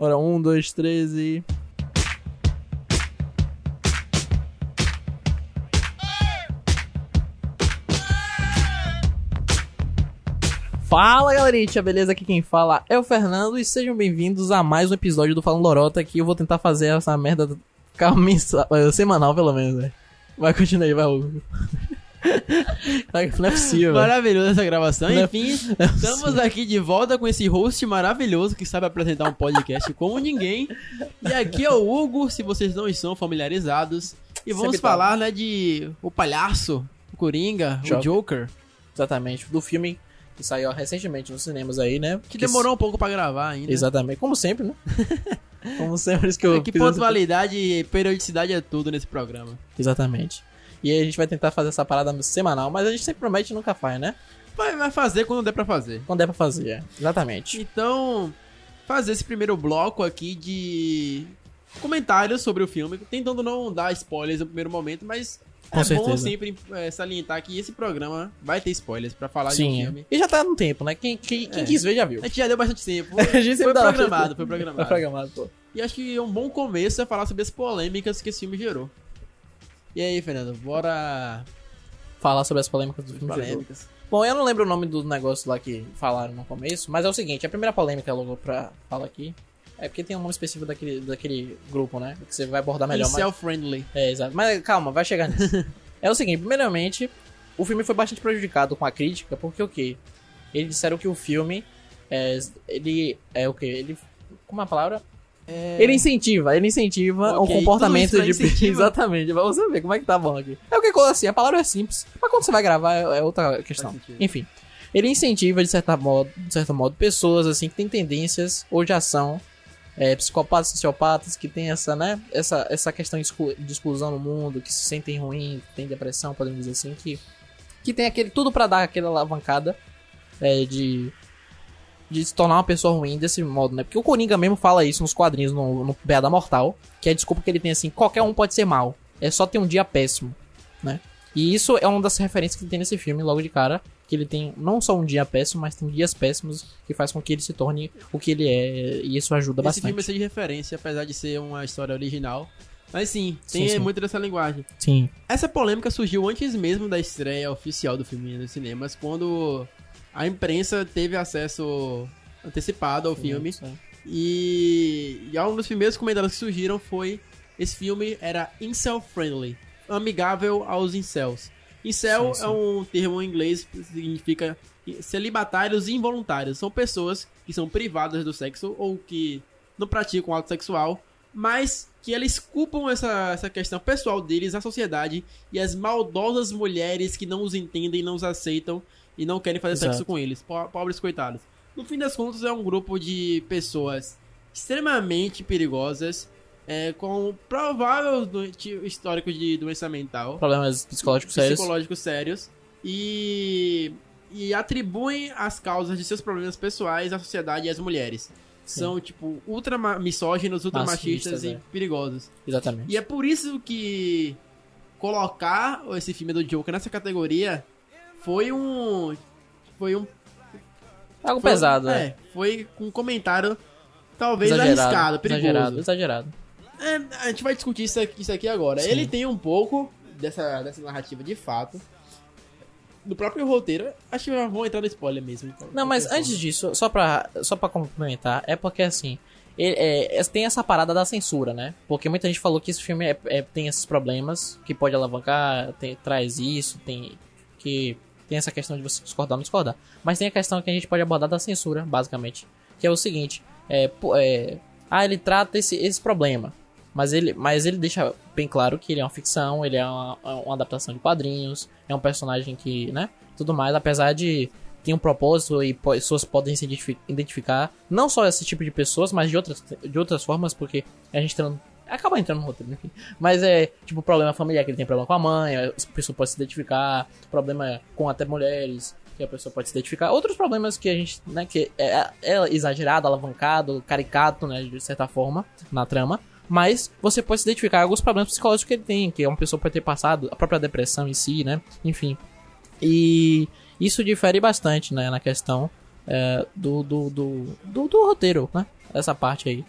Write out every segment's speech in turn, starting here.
Ora, um, dois, três e. Fala galerinha, beleza? Aqui quem fala é o Fernando e sejam bem-vindos a mais um episódio do Falando Lorota que eu vou tentar fazer essa merda ficar eh, semanal pelo menos, né? Vai, continua aí, vai, Hugo. Não é possível. Maravilhosa essa gravação. Não é- Enfim, estamos aqui de volta com esse host maravilhoso que sabe apresentar um podcast como ninguém. E aqui é o Hugo, se vocês não estão familiarizados. E vamos Sempre tá. falar, né, de o palhaço, o Coringa, Joker. o Joker, Exatamente, do filme que saiu recentemente nos cinemas aí, né? que demorou um pouco pra gravar ainda. Exatamente, como sempre, né? como sempre, isso que eu É que pontualidade e periodicidade é tudo nesse programa. Exatamente. E aí a gente vai tentar fazer essa parada semanal, mas a gente sempre promete e nunca faz, né? Vai, vai fazer quando der pra fazer. Quando der pra fazer, é. exatamente. Então, fazer esse primeiro bloco aqui de comentários sobre o filme, tentando não dar spoilers no primeiro momento, mas Com é bom certeza. sempre é, salientar que esse programa vai ter spoilers pra falar de um Sim, filme. é. e já tá no tempo, né? Quem, quem, quem É. quis ver já viu. A gente já deu bastante tempo. A gente Foi programado, foi Foi programado. programado, pô. E acho que um bom começo é falar sobre as polêmicas que esse filme gerou. E aí, Fernando, bora... Falar sobre as polêmicas do filme. de jogo. Polêmicas. Bom, eu não lembro o nome do negócio lá que falaram no começo, mas é o seguinte, a primeira polêmica logo pra falar aqui é porque tem um nome específico daquele, daquele grupo, né? Que você vai abordar melhor. mas- Incel-friendly. É, exato. Mas calma, vai chegar nisso. é o seguinte, primeiramente, o filme foi bastante prejudicado com a crítica, porque o quê? Eles disseram que o filme é, ele é o quê? Ele como é a palavra? Ele incentiva, ele incentiva Ok, o comportamento de incentiva. exatamente, pra você ver como é que tá bom aqui. É o que assim, a palavra é simples, mas quando você vai gravar é é outra questão. Enfim, ele incentiva de certa modo, de certo modo pessoas assim que têm tendências ou de ação é, psicopatas, sociopatas que tem essa, né, essa, essa questão de exclu- de exclusão no mundo, que se sentem ruim, que tem depressão, podemos dizer assim, que, que tem aquele tudo pra dar aquela alavancada é, de de se tornar uma pessoa ruim desse modo, né? Porque o Coringa mesmo fala isso nos quadrinhos, no, no Piada Mortal, que é a desculpa que ele tem assim, qualquer um pode ser mal, é só ter um dia péssimo, né? E isso é uma das referências que ele tem nesse filme, logo de cara, que ele tem não só um dia péssimo, mas tem dias péssimos que faz com que ele se torne o que ele é, e isso ajuda Esse bastante. filme é ser de referência, apesar de ser uma história original. Mas sim, tem Sim, sim. muito dessa linguagem. Sim, Essa polêmica surgiu antes mesmo da estreia oficial do filme nos cinemas, quando a imprensa teve acesso antecipado ao filme. sim. E, e um dos primeiros comentários que surgiram foi: esse filme era incel-friendly, amigável aos incels. Incel Sim, sim. é um termo em inglês que significa celibatários involuntários. São pessoas que são privadas do sexo ou que não praticam ato sexual, mas que eles culpam essa, essa questão pessoal deles, a sociedade e as maldosas mulheres que não os entendem, não os aceitam e não querem fazer Exato. sexo com eles. Po- Pobres coitados. No fim das contas, é um grupo de pessoas extremamente perigosas, é, com provável histórico de doença mental, Problemas psicológicos sérios. psicológicos sérios, e, e atribuem as causas de seus problemas pessoais à sociedade e às mulheres. Sim. São, tipo, ultra misóginos, ultra machistas Machistas, e é. perigosos. Exatamente. E é por isso que colocar esse filme do Joker nessa categoria foi um. Foi um. Algo foi- pesado, é. é. Foi com um comentário talvez Exagerado, arriscado, perigoso. Exagerado, exagerado. É, a gente vai discutir isso aqui, isso aqui agora. Sim. Ele tem um pouco dessa, dessa narrativa de fato. No próprio roteiro, acho que vou entrar no spoiler mesmo. então, Não, mas Qualquer antes forma. disso, só pra, só pra complementar, é porque assim, ele- é, é- tem essa parada da censura, né? Porque muita gente falou que esse filme é- é- tem esses problemas, que pode alavancar, tem- traz isso, tem que tem essa questão de você discordar ou não discordar. Mas tem a questão que a gente pode abordar da censura, basicamente, que é o seguinte, é, é, ah, ele trata esse, esse problema, mas ele, mas ele deixa bem claro que ele é uma ficção, ele é uma, uma adaptação de quadrinhos, é um personagem que, né, tudo mais, apesar de tem um propósito e pessoas podem se identifi- identificar, não só esse tipo de pessoas, mas de outras, de outras formas, porque a gente acaba entrando no roteiro, enfim. Mas é, tipo, problema familiar, que ele tem problema com a mãe, a pessoa pode se identificar, problema com até mulheres, que a pessoa pode se identificar. Outros problemas que a gente, né, que é, é exagerado, alavancado, caricato, né, de certa forma, na trama. Mas você pode se identificar alguns problemas psicológicos que ele tem, que uma pessoa pode ter passado, a própria depressão em si, né, enfim. E isso difere bastante, né, na questão é, do, do, do, do, do roteiro, né? Essa parte aí.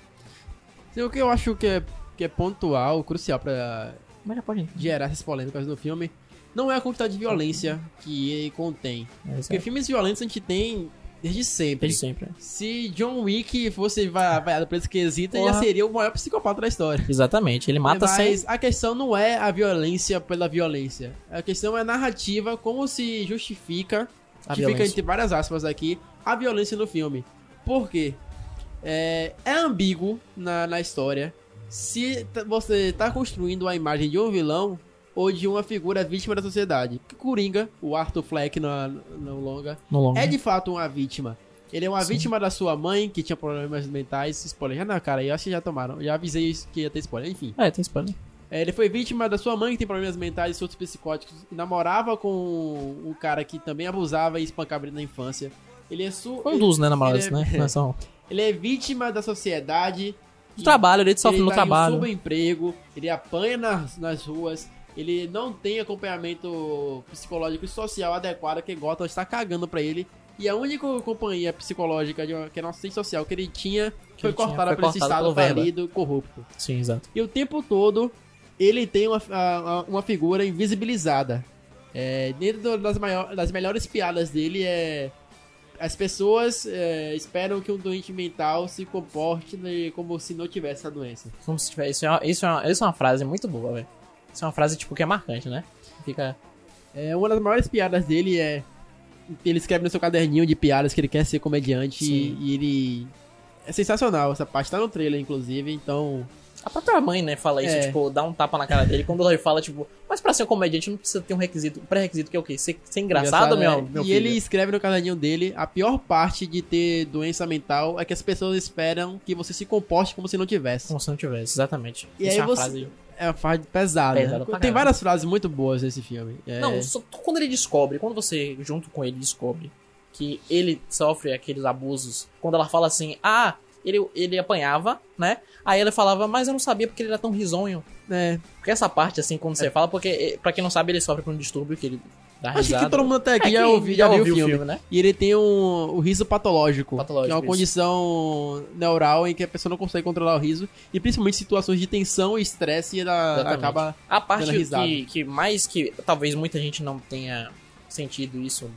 O que eu acho que é, que é pontual, crucial Mas pode. gerar essas polêmicas no filme, não é a quantidade de violência que ele contém. É, Porque filmes violentos a gente tem desde sempre. Desde sempre. Se John Wick fosse va- vaiado por esse quesito, ele já Porra. seria o maior psicopata da história. Exatamente. Ele mata Mas sem. a questão não é a violência pela violência. A questão é a narrativa, como se justifica, A justifica violência. entre várias aspas aqui, a violência no filme. Por quê? É, é ambíguo na, na história se você tá construindo a imagem de um vilão ou de uma figura vítima da sociedade. Coringa, o Arthur Fleck no, no longa, No longo. é de fato uma vítima. Ele é uma Sim. vítima da sua mãe, que tinha problemas mentais. Spoiler, já não, cara, eu acho que já tomaram. Já avisei que ia ter spoiler, enfim. É, tem spoiler. É, ele foi vítima da sua mãe, que tem problemas mentais e outros psicóticos, e namorava com um cara que também abusava e espancava ele na infância. Ele é, su Um dos, né, namorados, é- né? Não é só ele é vítima da sociedade. Do trabalho, ele sofre ele no tá trabalho. em um subemprego, ele apanha nas, nas ruas, ele não tem acompanhamento psicológico e social adequado, que Gotham está cagando pra ele. E a única companhia psicológica, de uma, que é uma assistente social que ele tinha, Que foi ele cortada foi por esse estado falido e corrupto. Sim, exato. E o tempo todo ele tem uma, a- uma figura invisibilizada. É, dentro das, maior, das melhores piadas dele é. As pessoas é, esperam que um doente mental se comporte né, como se não tivesse a doença. Como se tivesse. Isso é uma, isso é uma, isso é uma frase muito boa, velho. Isso é uma frase, tipo, que é marcante, né? Fica. É, uma das maiores piadas dele é. Ele escreve no seu caderninho de piadas que ele quer ser comediante e, e ele. É sensacional, essa parte tá no trailer, inclusive, então. A própria mãe, né, fala isso, É. tipo, dá um tapa na cara dele. Quando ele fala, tipo, mas pra ser um comediante não precisa ter um requisito, um pré-requisito que é o quê? Ser, ser engraçado, meu, é. meu E filho? ele escreve no caderninho dele: a pior parte de ter doença mental é que as pessoas esperam que você se comporte como se não tivesse. Como se não tivesse, exatamente. E Isso aí é uma você- frase... É uma frase pesada. Pesada pra Tem várias frases muito boas nesse filme. É, Não, só quando ele descobre, quando você, junto com ele, descobre que ele sofre aqueles abusos, quando ela fala assim, ah, ele, ele apanhava, né? Aí ela falava, mas eu não sabia porque ele era tão risonho. é. Porque essa parte, assim, quando você fala, porque, eh, pra quem não sabe, ele sofre por um distúrbio que ele dá Acho risada. que todo mundo até aqui É já, ouvi, já, viu o filme. né? E ele tem um, o riso patológico, Patológico, que é uma isso. condição neural em que a pessoa não consegue controlar o riso, e principalmente em situações de tensão e estresse, e ela Exatamente. acaba. A parte que, que mais que talvez muita gente não tenha sentido isso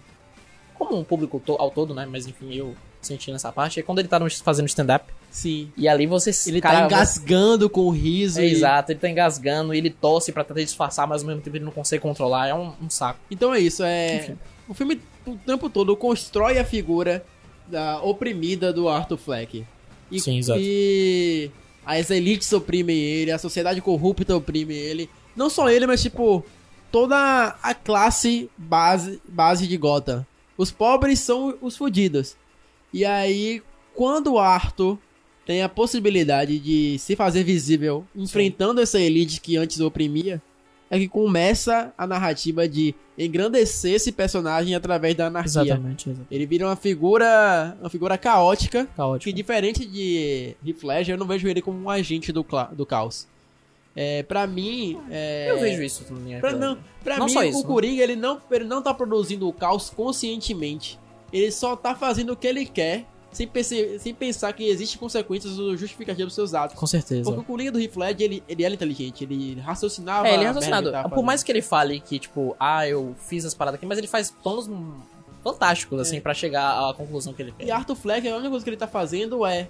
como um público to- ao todo, né? Mas enfim, eu senti nessa parte é quando ele tá fazendo stand-up Sim. e ali você Ele cara, tá engasgando com o riso. É, e- exato, ele tá engasgando, ele tosse pra tentar disfarçar, mas ao mesmo tempo ele não consegue controlar, é um, um saco. Então é isso, é. Enfim. O filme o tempo todo constrói a figura da oprimida do Arthur Fleck. E, Sim, exato. E as elites oprimem ele, a sociedade corrupta oprime ele. Não só ele, mas tipo, toda a classe base, base de Gotham. Os pobres são os fudidos. E aí, quando o Arthur tem a possibilidade de se fazer visível enfrentando essa elite que antes o oprimia, é que começa a narrativa de engrandecer esse personagem através da anarquia. Exatamente, exatamente. Ele vira uma figura, uma figura caótica, Caótico. que diferente de Ledger, eu não vejo ele como um agente do, do caos. É, pra mim, é, Eu vejo isso também. Pra, não, pra Não mim, só isso, o né? Coringa, ele não, ele não tá produzindo o caos conscientemente. Ele só tá fazendo o que ele quer, sem, pense- sem pensar que existem consequências ou justificativas dos seus atos. Com certeza. Porque o Coringa do Heath Ledger, ele, ele era inteligente, ele raciocinava... É, ele é raciocinado. Por mais que ele fale que, tipo, ah, eu fiz as paradas aqui, mas ele faz planos fantásticos, assim, pra chegar à conclusão que ele quer. É. E Arthur Fleck, a única coisa que ele tá fazendo é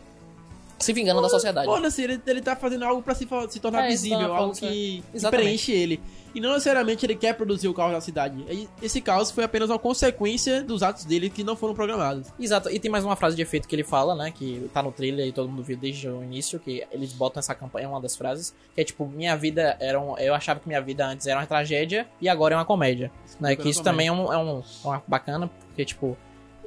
Se vingando da sociedade. Foda-se, ele, ele tá fazendo algo pra se, se tornar É, visível, tá algo falando que, que preenche ele. E não necessariamente ele quer produzir o caos na cidade. Esse caos foi apenas uma consequência dos atos dele que não foram programados. Exato, e tem mais uma frase de efeito que ele fala, né? Que tá no trailer e todo mundo viu desde o início, que eles botam essa campanha, é uma das frases, que é tipo, minha vida era um. Eu achava que minha vida antes era uma tragédia e agora é uma comédia. Né? Que isso também é um, é um, é uma bacana, porque, tipo,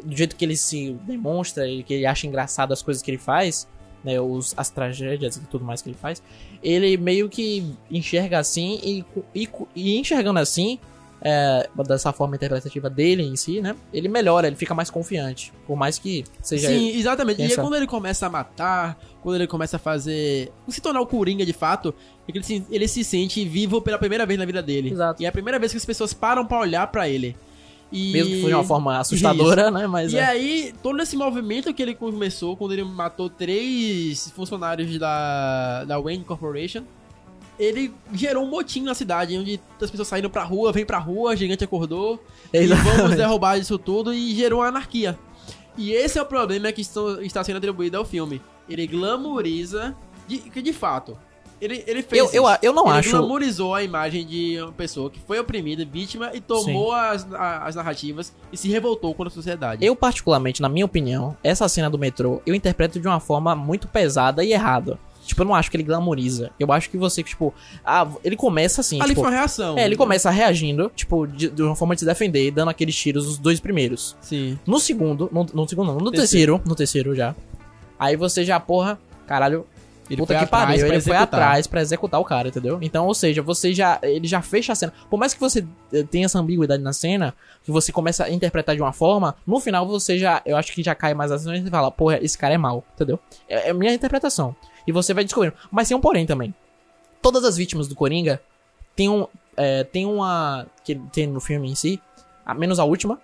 do jeito que ele se demonstra e que ele acha engraçado as coisas que ele faz, né? Os, as tragédias e tudo mais que ele faz, ele meio que enxerga assim e, e, e enxergando assim. é, dessa forma interpretativa dele em si, né? Ele melhora, ele fica mais confiante. Por mais que seja. Sim, exatamente. E pensa- é quando ele começa a matar, quando ele começa a fazer. se tornar o Coringa de fato, é que ele se, ele se sente vivo pela primeira vez na vida dele. Exato. E é a primeira vez que as pessoas param pra olhar pra ele. E... Mesmo que foi de uma forma assustadora, né? Mas E é. aí, todo esse movimento que ele começou quando ele matou três funcionários da, da Wayne Corporation, ele gerou um motim na cidade, onde as pessoas saíram pra rua, vem pra rua, a gigante acordou, e vamos Exatamente. derrubar isso tudo, e gerou uma anarquia. E esse é o problema que estão- está sendo atribuído ao filme. Ele glamoriza, de, que de fato, ele, ele fez Eu, eu, eu não ele acho. glamorizou a imagem de uma pessoa que foi oprimida, vítima, e tomou as, a- as narrativas e se revoltou contra a sociedade. Eu, particularmente, na minha opinião, essa cena do metrô, eu interpreto de uma forma muito pesada e errada. Tipo, eu não acho que ele glamoriza. Eu acho que você, tipo, ah, ele começa assim, Ali tipo, foi uma reação. é, ele começa reagindo, tipo, de, de uma forma de se defender, dando aqueles tiros os dois primeiros. Sim. No segundo, no, no segundo não, no Terceiro. terceiro, no terceiro já. Aí você já, porra, caralho, Ele puta foi que pariu, ele foi executar. atrás pra executar o cara, entendeu? Então, ou seja, você já, ele já fecha a cena. Por mais que você eh, tenha essa ambiguidade na cena, que você começa a interpretar de uma forma, no final você já, eu acho que já cai mais assim e fala, porra, esse cara é mau, entendeu? É, é a minha interpretação. E você vai descobrindo. Mas tem um porém também. Todas as vítimas do Coringa tem um, é, tem uma, que tem no filme em si, a, menos a última,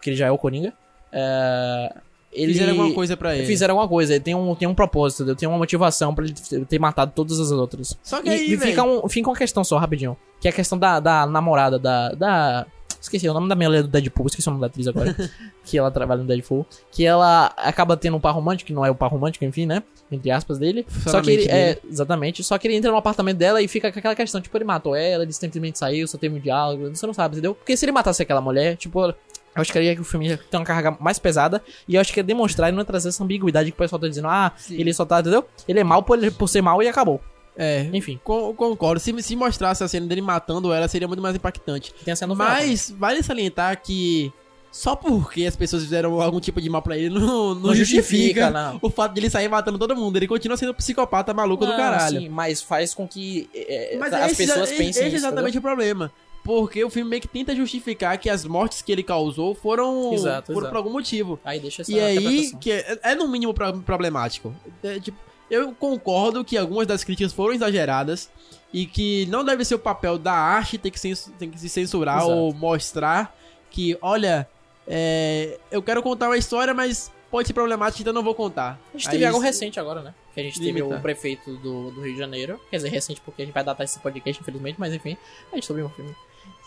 que ele já é o Coringa, é, ele Fizeram alguma coisa pra ele. Fizeram alguma coisa, ele tem um, tem um propósito, entendeu? tem uma motivação pra ele ter matado todas as outras. Só que E, aí, e fica, um, fica uma questão só, rapidinho. Que é a questão da, da namorada da, da. Esqueci o nome da mulher do Deadpool, esqueci o nome da atriz agora. que ela trabalha no Deadpool. Que ela acaba tendo um par romântico, que não é o par romântico, enfim, né? Entre aspas dele. Só que ele. mente É, exatamente. Só que ele entra no apartamento dela e fica com aquela questão, tipo, ele matou ela, ele simplesmente saiu, só teve um diálogo. Você não sabe, entendeu? Porque se ele matasse aquela mulher, tipo. Eu acho que é que o filme ia ter uma carga mais pesada. E eu acho que ia demonstrar e não trazer essa ambiguidade que o pessoal tá dizendo, ah, Sim. ele só tá, entendeu? Ele é mal por, por ser mal e acabou. É, Enfim, con- concordo. Se, se mostrasse a cena dele matando ela, seria muito mais impactante. tem a cena no final. Mas vale salientar que só porque as pessoas fizeram algum tipo de mal pra ele não, não, Não justifica, justifica, não. o fato de ele sair matando todo mundo. Ele continua sendo um psicopata maluco do caralho. Sim, mas faz com que é, Mas as esse, pessoas esse- pensem esse é exatamente o problema. Porque o filme meio que tenta justificar que as mortes que ele causou foram, Exato, foram exato. por algum motivo. Aí deixa essa E aí, que é, é no mínimo pro- problemático. É, tipo, eu concordo que algumas das críticas foram exageradas e que não deve ser o papel da arte ter que, tem que se censurar Exato. ou mostrar que, olha, é, eu quero contar uma história, mas pode ser problemático, então não vou contar. A gente Aí teve algo recente agora, né? Que a gente teve Limita. o prefeito do, do Rio de Janeiro. Quer dizer, recente porque a gente vai datar esse podcast, infelizmente, mas enfim, a gente teve um filme.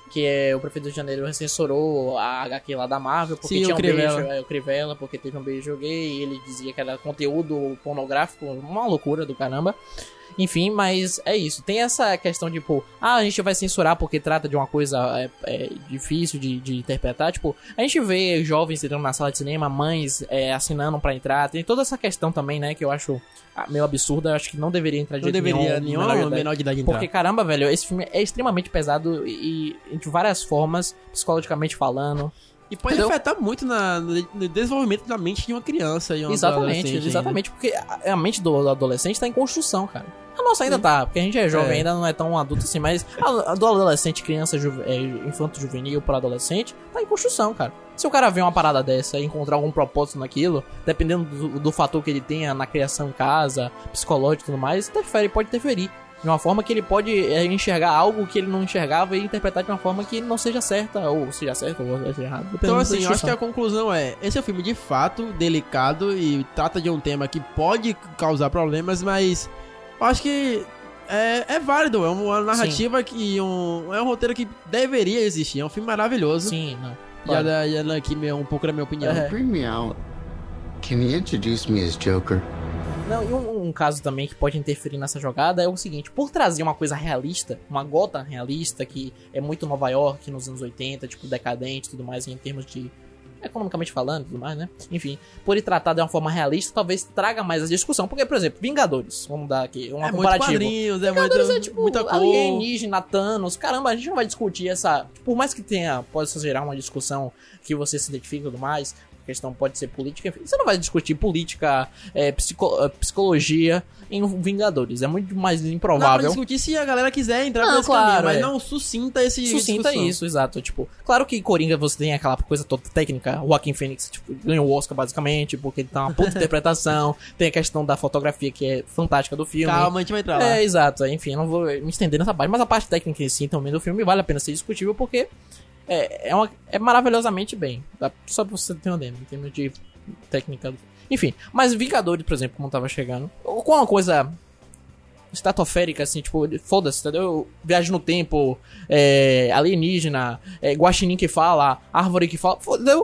Que é o prefeito de Janeiro censurou a HQ lá da Marvel, porque Sim, tinha um beijo, Crivella. é, o Crivella, porque teve um beijo gay, e ele dizia que era conteúdo pornográfico, uma loucura do caramba. Enfim, mas é isso. Tem essa questão de, pô, ah, a gente vai censurar porque trata de uma coisa é, é, difícil de, de interpretar. Tipo, a gente vê jovens entrando na sala de cinema, mães é, assinando pra entrar. Tem toda essa questão também, né, que eu acho ah, meio absurda. Eu acho que não deveria entrar de Não deveria nenhum, nenhum menor de menor, idade. de idade entrar. Porque, caramba, velho, esse filme é extremamente pesado e, e de várias formas, psicologicamente falando. E pode Entendeu? afetar muito na- no, desenvolvimento da mente de uma criança e uma Exatamente, exatamente, porque a, a mente do, do adolescente tá em construção, cara. A nossa ainda tá, porque a gente é jovem, É. ainda não é tão adulto assim, mas a, a do adolescente, criança, juve, é, infanto juvenil para adolescente, tá em construção, cara. Se o cara vê uma parada dessa e encontrar algum propósito naquilo, dependendo do, do fator que ele tenha na criação em casa, psicológico e tudo mais, interfere, pode interferir. De uma forma que ele pode é, enxergar algo que ele não enxergava e interpretar de uma forma que não seja certa, ou seja certa, ou seja errada. dependendo Então, assim, eu acho que a conclusão é: esse é um filme de fato delicado e trata de um tema que pode causar problemas, mas eu acho que é, é válido. É uma narrativa que. Um, é um roteiro que deveria existir. É um filme maravilhoso. Sim, não. Da- já aqui um pouco da minha opinião. É. Bring me out. Can you introduce me as Joker? Não, e um, um caso também que pode interferir nessa jogada é o seguinte: por trazer uma coisa realista, uma gota realista que é muito Nova York nos anos 80, tipo decadente e tudo mais, em termos de. economicamente falando e tudo mais, né? Enfim, por ele tratar de uma forma realista, talvez traga mais a discussão. Porque, por exemplo, Vingadores, vamos dar aqui um É muito quadrinhos, é, Vingadores muito, é tipo muita alienígena, Thanos. Caramba, a gente não vai discutir essa. Por mais que tenha, possa gerar uma discussão que você se identifica e tudo mais, questão pode ser política, enfim, você não vai discutir política, é, psico- é, psicologia em Vingadores. É muito mais Dá pra improvável. discutir se a galera quiser entrar Não, nesse claro, caminho, mas é. não sucinta esse Sucinta discussão. isso, exato. Tipo, claro que Coringa você tem aquela coisa toda técnica. O Joaquin Phoenix tipo, ganhou o Oscar basicamente, porque ele tá uma puta interpretação. Tem a questão da fotografia que é fantástica do filme. Calma, a gente vai entrar lá. É, exato. Enfim, eu não vou me estender nessa parte, mas a parte técnica em si também do filme vale a pena ser discutível porque é, é, uma, é maravilhosamente bem. Só pra você ter uma ideia, em termos de técnica. Enfim, mas Vingadores, por exemplo, como tava chegando, com uma coisa estatosférica, assim, tipo, foda-se, entendeu? Viagem no tempo, é, alienígena, é, guaxinim que fala, árvore que fala.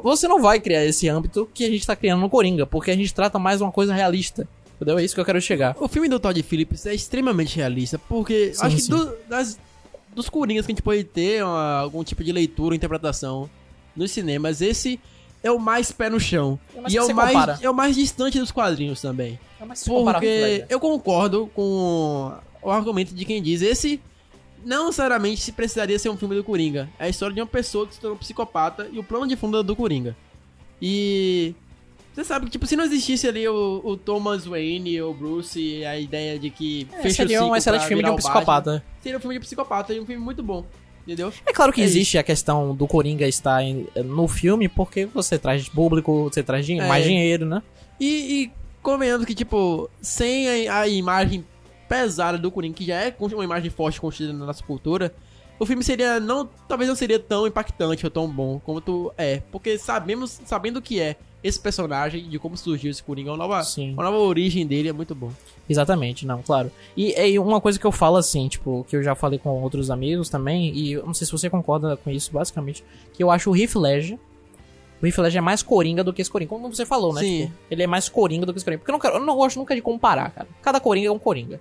Você não vai criar esse âmbito que a gente tá criando no Coringa, porque a gente trata mais uma coisa realista. Entendeu? É isso que eu quero chegar. O filme do Todd Phillips é extremamente realista, porque Sim, acho que sim. do- das- dos Coringas que a gente pode ter uma- algum tipo de leitura, interpretação nos cinemas, esse é o mais pé no chão. E é o, mais, compara. é o mais distante dos quadrinhos também. É mais Porque eu concordo com o argumento de quem diz esse não necessariamente se precisaria ser um filme do Coringa. É a história de uma pessoa que se tornou psicopata e o plano de fundo é do Coringa. E você sabe que tipo se não existisse ali o, o Thomas Wayne ou o Bruce e a ideia de que É, fecha o seria um ciclo excelente filme de um o Batman, psicopata. Seria um filme de psicopata e um filme muito bom. Entendeu? É claro que É existe a questão do Coringa estar em- no filme porque você traz público, você traz É. mais dinheiro, né? E, e convenhamos que, tipo, sem a, a imagem pesada do Coringa, que já é uma imagem forte construída na nossa cultura, o filme seria não. Talvez não seria tão impactante ou tão bom tu é. Porque sabemos, sabendo o que é esse personagem, de como surgiu esse Coringa, uma nova, Sim. uma nova origem dele é muito bom. Exatamente, não, claro. E é uma coisa que eu falo assim, tipo, que eu já falei com outros amigos também, e eu não sei se você concorda com isso, basicamente, que eu acho o Heath Ledger, o Heath Ledger é mais coringa do que esse coringa, como você falou, né? Sim. Tipo, ele é mais coringa do que esse coringa. Porque eu não, quero, eu não gosto nunca de comparar, cara. Cada coringa é um coringa.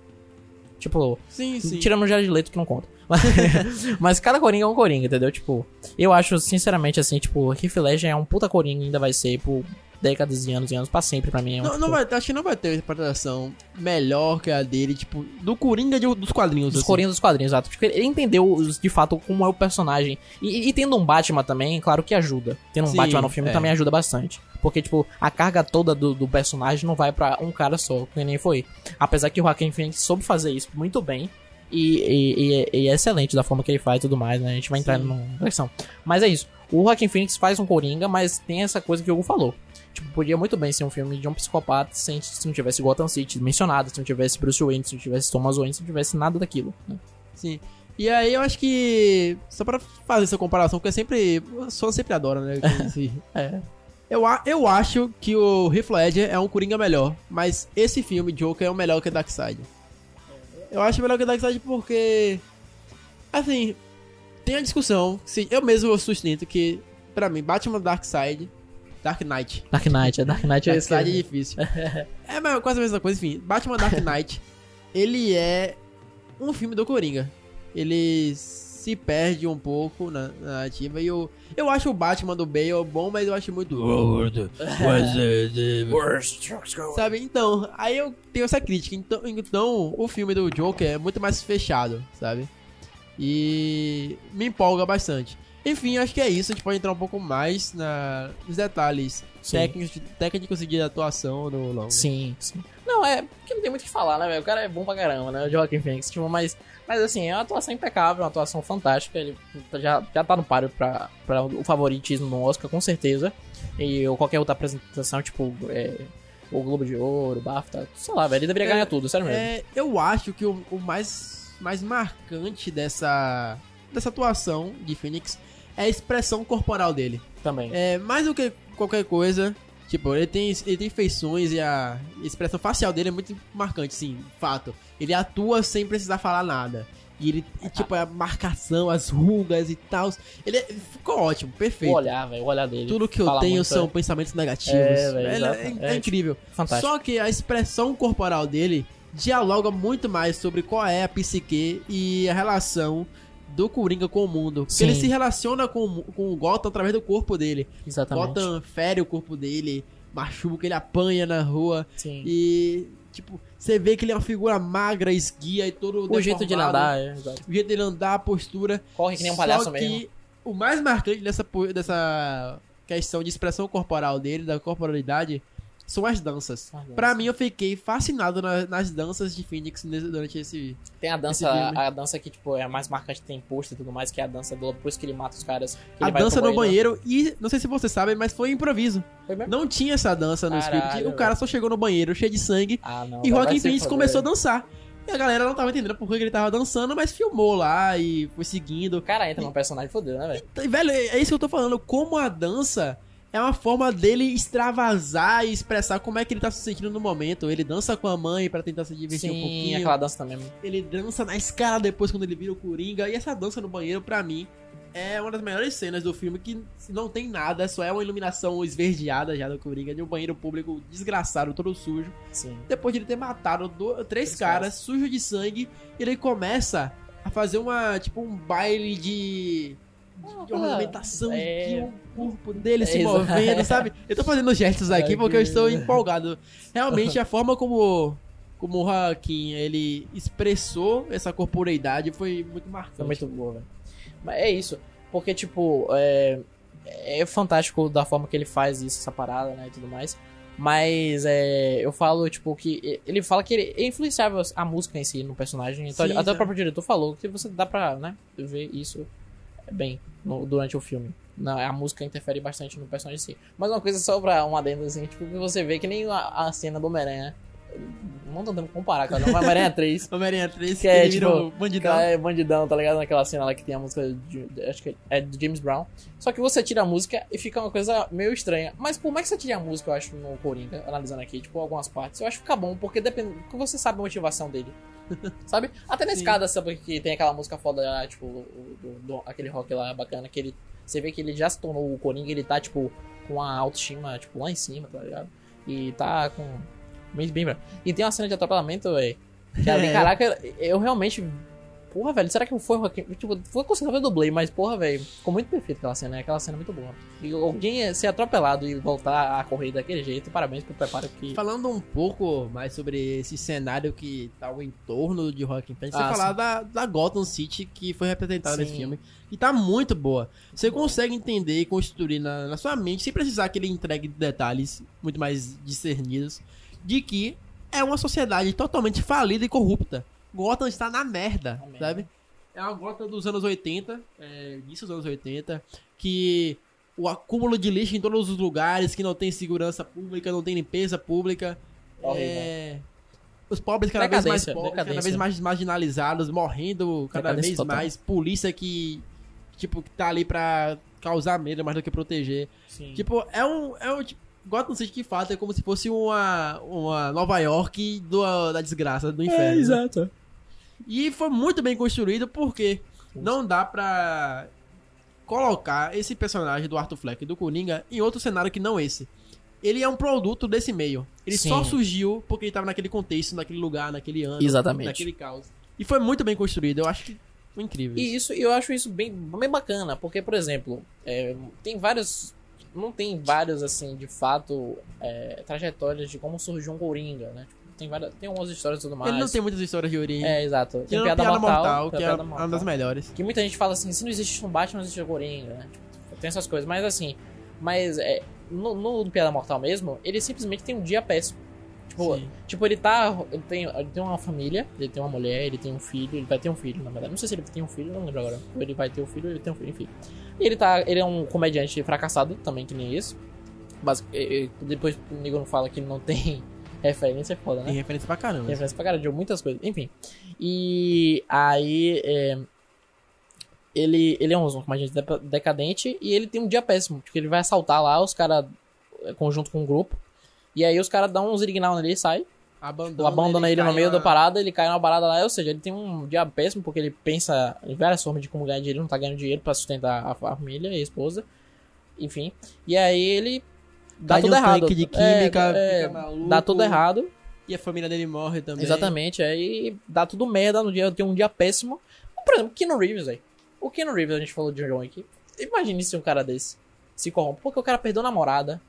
Tipo, Sim, sim. tirando o Jared Leto que não conta. Mas, cada coringa é um coringa, entendeu? Tipo, eu acho, sinceramente, assim, tipo, Heath Ledger é um puta coringa ainda vai ser por décadas e anos e anos pra sempre pra mim. É um, Não, tipo, não vai, acho que não vai ter uma interpretação melhor que a dele, tipo, do Coringa de- dos quadrinhos. Dos assim. Coringas dos quadrinhos, exato. Porque ele entendeu de fato como é o personagem. E, e tendo um Batman também, claro que ajuda. Tendo um Sim, Batman no filme é. também ajuda bastante. Porque, tipo, a carga toda do, do personagem não vai pra um cara só, que nem foi. Apesar que o Joaquin Phoenix soube fazer isso muito bem. E, e- e é- e é excelente da forma que ele faz e tudo mais, né? A gente vai entrar Sim. numa versão. Mas é isso. O Joaquin Phoenix faz um Coringa, mas tem essa coisa que o Hugo falou. Tipo, podia muito bem ser um filme de um psicopata sem, se não tivesse Gotham City mencionado, se não tivesse Bruce Wayne, se não tivesse Thomas Wayne, se não tivesse nada daquilo. né? Sim. E aí eu acho que. Só pra fazer essa comparação, porque é sempre. Swan sempre adora, né? esse- É. Eu, a- eu acho que o Heath Ledger é um Coringa melhor, mas esse filme, Joker, é o melhor que Darkseid. Eu acho melhor que Darkseid porque... Assim, tem a discussão, se eu mesmo sustento que, pra mim, Batman Darkseid, Dark Knight. Dark Knight, é Dark Knight é esse Darkseid é difícil. é mas quase a mesma coisa, enfim. Batman Dark Knight, ele é um filme do Coringa. Ele se perde um pouco na, na narrativa e eu, eu acho o Batman do Bale bom, mas eu acho muito... Sabe? Então, aí eu tenho essa crítica. Então, então, o filme do Joker é muito mais fechado, sabe? E me empolga bastante. Enfim, acho que é isso. A gente pode entrar um pouco mais na, nos detalhes Sim. técnicos, de- técnicos de atuação do longo. Sim, sim. Não, é porque não tem muito o que falar, né, velho? O cara é bom pra caramba, né? O Joaquin Phoenix, tipo, mas, mas assim, é uma atuação impecável, uma atuação fantástica. Ele já, já tá no páreo pra, pra o favoritismo no Oscar, com certeza. E ou qualquer outra apresentação, tipo, é, o Globo de Ouro, o BAFTA, sei lá, velho. Ele deveria É, ganhar tudo, sério mesmo. É, eu acho que o, o mais, mais marcante dessa, dessa atuação de Phoenix é a expressão corporal dele. Também. É, mais do que qualquer coisa, tipo, ele tem, ele tem feições e a expressão facial dele é muito marcante, sim, fato. Ele atua sem precisar falar nada. E ele, e, tipo, a marcação, as rugas e tal. Ele é- ficou ótimo, O perfeito. olhar, velho, o olhar dele. Tudo que eu tenho são é pensamentos negativos. É, velho, É- é, é É, incrível. fantástico. Só que a expressão corporal dele dialoga muito mais sobre qual é a psique e a relação do Coringa com o mundo. Porque Sim. ele se relaciona com, o- com o Gotham através do corpo dele. Exatamente. Gotham fere o corpo dele, machuca, ele apanha na rua. Sim. E, tipo, você vê que ele é uma figura magra, esguia e todo O jeito de deformado. andar, é, exato. O jeito dele andar, a postura. Corre que nem um palhaço Só mesmo. que o mais marcante dessa, dessa questão de expressão corporal dele, da corporalidade, são as danças. As danças. Pra mim, eu fiquei fascinado na- nas danças de Phoenix durante esse. Tem a dança, a dança que, tipo, é a mais marcante, tem posto e tudo mais, que é a dança do depois que ele mata os caras. a dança no banheiro. E não sei se vocês sabem, mas foi improviso. Foi mesmo? Não tinha essa dança no Caralho, script. O cara só chegou no banheiro cheio de sangue Ah, não. e se Phoenix começou a dançar. E a galera não tava entendendo por que ele tava dançando, mas filmou lá e foi seguindo. Cara entra num personagem fodeu, né, velho? E, Velho, é isso que eu tô falando. Como a dança é uma forma dele extravasar e expressar como é que ele tá se sentindo no momento. Ele dança com a mãe pra tentar se divertir um Sim, pouquinho. aquela dança também. Ele dança na escala depois quando ele vira o Coringa. E essa dança no banheiro, pra mim, é uma das melhores cenas do filme que não tem nada, só é uma iluminação esverdeada já do Coringa, de um banheiro público desgraçado, todo sujo. Sim. Depois de ele ter matado do- três Três caras, caras. sujo de sangue, ele começa a fazer uma, tipo, um baile de. De ornamentação é. de o corpo dele se É, exato. movendo, sabe? Eu tô fazendo gestos aqui É porque eu estou empolgado. Realmente, a forma como, como o Joaquim, ele expressou essa corporeidade foi muito marcante. Foi muito boa, velho. Mas é isso. Porque, tipo, é, é fantástico da forma que ele faz isso, essa parada, né, e tudo mais. Mas é, eu falo, tipo, que ele fala que ele influenciava a música em si no personagem. Então, Sim, até sim. o próprio diretor falou que você dá pra, né, ver isso bem no- durante o filme. Não, a música interfere bastante no personagem em si. Mas uma coisa só pra um adendo, assim, tipo, que você vê que nem a, a cena do Homem-Aranha. Não tô tentando comparar, cara. O Homem-Aranha 3. Homem-Aranha 3, Que é, tipo, bandidão. É bandidão, tá ligado? Naquela cena lá que tem a música de, de- acho que é do James Brown. Só que você tira a música e fica uma coisa meio estranha. Mas por mais que você tire a música, eu acho, no Coringa, analisando aqui, tipo, algumas partes, eu acho que fica bom, porque depende. Porque você sabe a motivação dele. sabe? Até na Sim. escada, sabe que tem aquela música foda lá, tipo, do- do- aquele rock lá bacana, que ele. Você vê que ele já se tornou o Coringa, ele tá, tipo, com a autoestima, tipo, lá em cima, tá ligado? E tá com. Bem, bem, bem. E tem uma cena de atropelamento, velho. Que ali, É. caraca, eu realmente. Porra, velho, será que foi o Joaquim? Tipo, foi considerável dublê, mas porra, velho, ficou muito perfeito aquela cena, né? Aquela cena é muito boa. E alguém ser atropelado e voltar a correr daquele jeito, parabéns pro preparo que. Falando um pouco mais sobre esse cenário que tá ao entorno de Joaquim Phoenix, você Ah, falar da, da Gotham City que foi representada nesse filme. E tá muito boa. Você consegue entender e construir na, na sua mente, sem precisar que ele entregue detalhes muito mais discernidos, de que é uma sociedade totalmente falida e corrupta. Gotham está na merda, Na merda. sabe? É uma Gotham dos anos 80, é, início dos anos 80, que o acúmulo de lixo em todos os lugares, que não tem segurança pública, não tem limpeza pública. É, os pobres cada vez mais Decadência, pobres, cada decadência. vez mais marginalizados, morrendo cada Decadência vez total. mais. Polícia que, tipo, que tá ali pra causar medo mais do que proteger. Sim. Tipo, é um. É um tipo, Gotham City que fato é como se fosse uma, uma Nova York do, da desgraça, do inferno. né? exato. E foi muito bem construído porque não dá pra colocar esse personagem do Arthur Fleck do Coringa em outro cenário que não esse. Ele é um produto desse meio. Ele Sim. só surgiu porque ele tava naquele contexto, naquele lugar, naquele ano, Exatamente. naquele caos. E foi muito bem construído. Eu acho que foi incrível. E isso, eu acho isso bem, bem bacana, porque, por exemplo, é, tem vários. Não tem vários, assim, de fato, é, trajetórias de como surgiu um Coringa, né? Tipo, tem, várias, tem algumas histórias e tudo mais. Ele não tem muitas histórias de origem. É, exato. Tem Tirando piada, mortal, tem que é piada uma mortal. das melhores. Que muita gente fala assim, se não existe um Batman, não existe o Coringa, né? Tipo, tem essas coisas, mas assim, mas é, no, no Piada Mortal mesmo, ele simplesmente tem um dia péssimo. Tipo, Sim. tipo ele tá. Ele tem, ele tem uma família, ele tem uma mulher, ele tem um filho, ele vai ter um filho, na verdade. Não sei se ele tem um filho, não lembro agora. Ele vai ter um filho, ele tem um filho, enfim. E ele tá. Ele é um comediante fracassado também, que nem isso. Mas depois o Nigo não fala que não tem referência, é foda, né? Tem referência pra caramba. Tem referência pra cara de muitas coisas. Enfim. E aí. é, ele, ele é um comediante depa- decadente e ele tem um dia péssimo. Porque ele vai assaltar lá, os caras. Conjunto com um grupo. E aí os caras dão um zirignal nele e sai. Abandona, abandona ele, no cai meio na- da parada, ele cai numa parada lá. Ou seja, ele tem um dia péssimo porque ele pensa em várias formas de como ganhar dinheiro, não tá ganhando dinheiro pra sustentar a família e a esposa. Enfim. E aí ele. Dá tudo errado. de É, química, é, fica maluco. dá tudo errado. E a família dele morre também. Exatamente, aí dá tudo merda no dia, tem um dia péssimo. Por exemplo, Keanu Reeves, aí. O Keanu Reeves, a gente falou de John Wick. Imagine se um cara desse se corrompe. Porque o cara perdeu a namorada,